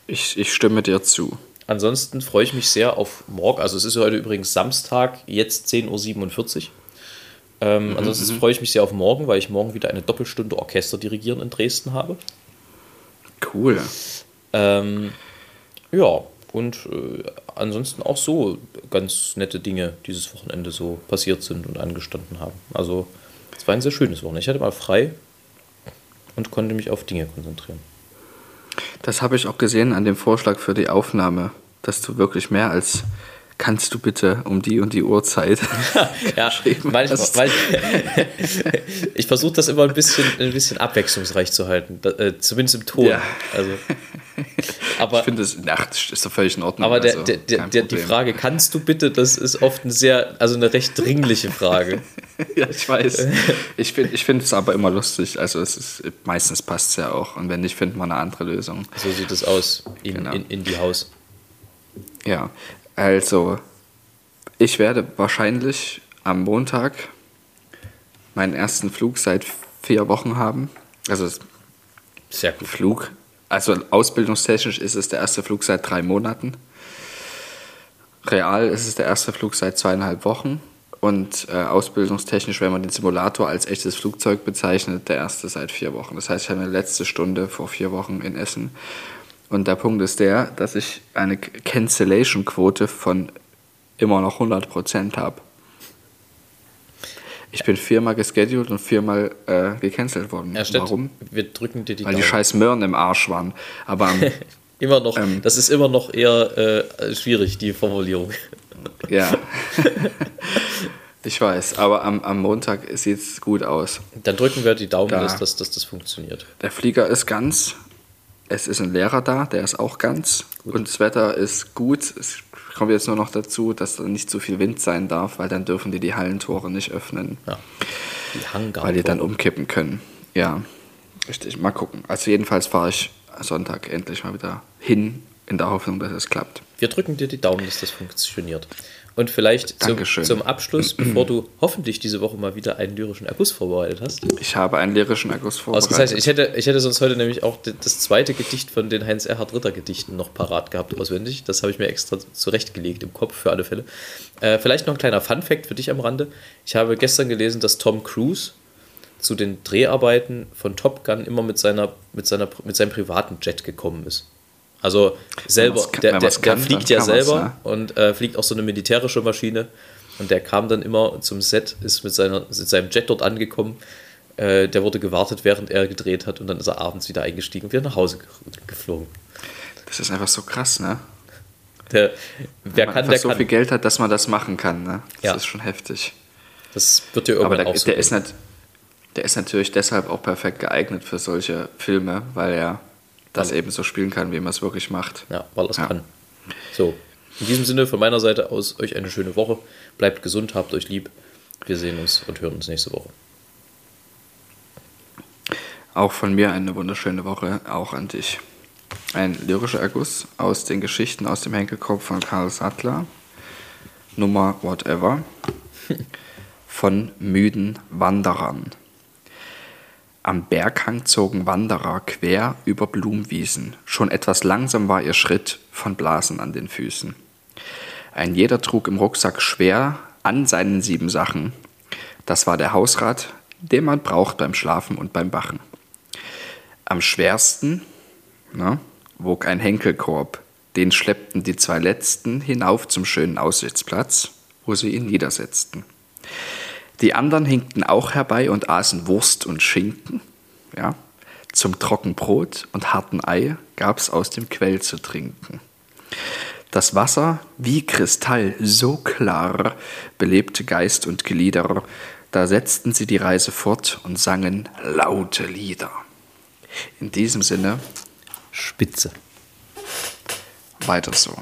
ich. Ich stimme dir zu. Ansonsten freue ich mich sehr auf morgen. Also es ist heute übrigens Samstag, jetzt 10.47 Uhr. Ähm, mhm, ansonsten mhm. freue ich mich sehr auf morgen, weil ich morgen wieder eine Doppelstunde Orchester dirigieren in Dresden habe. Cool. Ähm, ja, und äh, ansonsten auch so ganz nette Dinge dieses Wochenende so passiert sind und angestanden haben. Also, es war ein sehr schönes Wochenende. Ich hatte mal frei und konnte mich auf Dinge konzentrieren. Das habe ich auch gesehen an dem Vorschlag für die Aufnahme, dass du wirklich mehr als kannst du bitte um die und die Uhrzeit. ja, manchmal, manchmal, ich versuche das immer ein bisschen, ein bisschen abwechslungsreich zu halten, da, äh, zumindest im Ton. Ja. Also, aber, ich finde, das ist doch völlig in Ordnung. Aber der, also, der, der, die Frage, kannst du bitte, das ist oft eine sehr, also eine recht dringliche Frage. ja, ich weiß. Ich finde ich find es aber immer lustig. Also es ist, meistens passt es ja auch. Und wenn nicht, findet man eine andere Lösung. So sieht es aus in, genau. in, in die Haus. Ja, also, ich werde wahrscheinlich am Montag meinen ersten Flug seit vier Wochen haben. Also, sehr gut. Flug. Also, ausbildungstechnisch ist es der erste Flug seit drei Monaten. Real ist es der erste Flug seit zweieinhalb Wochen. Und äh, ausbildungstechnisch, wenn man den Simulator als echtes Flugzeug bezeichnet, der erste seit vier Wochen. Das heißt, ich habe eine letzte Stunde vor vier Wochen in Essen und der Punkt ist der, dass ich eine Cancellation-Quote von immer noch 100% habe. Ich bin viermal gescheduled und viermal äh, gecancelt worden. Ja, Warum? Wir drücken dir die Weil Daumen. die scheiß Möhren im Arsch waren. Aber immer noch, ähm, das ist immer noch eher äh, schwierig, die Formulierung. ja. ich weiß, aber am, am Montag sieht es gut aus. Dann drücken wir die Daumen, da, dass, dass, dass das funktioniert. Der Flieger ist ganz, es ist ein Lehrer da, der ist auch ganz. Gut. Und das Wetter ist gut. Es kommt jetzt nur noch dazu, dass da nicht zu viel Wind sein darf, weil dann dürfen die die Hallentore nicht öffnen. Ja. Die Hangar weil die dann umkippen können. Ja, richtig. Mal gucken. Also jedenfalls fahre ich Sonntag endlich mal wieder hin, in der Hoffnung, dass es klappt. Wir drücken dir die Daumen, dass das funktioniert. Und vielleicht zum, zum, Abschluss, bevor du hoffentlich diese Woche mal wieder einen lyrischen Erguss vorbereitet hast. Ich habe einen lyrischen Erguss vorbereitet. Ausgezeichnet. Ich hätte, ich hätte sonst heute nämlich auch das zweite Gedicht von den Heinz-Erhard Ritter-Gedichten noch parat gehabt, auswendig. Das habe ich mir extra zurechtgelegt im Kopf für alle Fälle. Äh, vielleicht noch ein kleiner Fun-Fact für dich am Rande. Ich habe gestern gelesen, dass Tom Cruise zu den Dreharbeiten von Top Gun immer mit, seiner, mit, seiner, mit seinem privaten Jet gekommen ist. Also selber, kann, der, der, der fliegt ja selber ne? und äh, fliegt auch so eine militärische Maschine. Und der kam dann immer zum Set, ist mit, seiner, mit seinem Jet dort angekommen. Äh, der wurde gewartet, während er gedreht hat und dann ist er abends wieder eingestiegen und wieder nach Hause geflogen. Das ist einfach so krass, ne? Der, wer man kann, der so kann. viel Geld hat, dass man das machen kann, ne? Das ja. ist schon heftig. Das wird dir irgendwann Aber der, auch so der ist, nicht, der ist natürlich deshalb auch perfekt geeignet für solche Filme, weil er das eben so spielen kann, wie man es wirklich macht. Ja, weil es ja. kann. So, in diesem Sinne von meiner Seite aus euch eine schöne Woche. Bleibt gesund, habt euch lieb. Wir sehen uns und hören uns nächste Woche. Auch von mir eine wunderschöne Woche, auch an dich. Ein lyrischer Erguss aus den Geschichten aus dem Henkelkopf von Karl Sattler. Nummer whatever. Von müden Wanderern. Am Berghang zogen Wanderer quer über Blumenwiesen. Schon etwas langsam war ihr Schritt von Blasen an den Füßen. Ein jeder trug im Rucksack schwer an seinen sieben Sachen. Das war der Hausrat, den man braucht beim Schlafen und beim Wachen. Am schwersten na, wog ein Henkelkorb. Den schleppten die zwei letzten hinauf zum schönen Aussichtsplatz, wo sie ihn niedersetzten. Die anderen hinkten auch herbei und aßen Wurst und Schinken. Ja. Zum Trockenbrot und harten Ei gab's aus dem Quell zu trinken. Das Wasser, wie Kristall, so klar, belebte Geist und Glieder. Da setzten sie die Reise fort und sangen laute Lieder. In diesem Sinne, Spitze. Weiter so.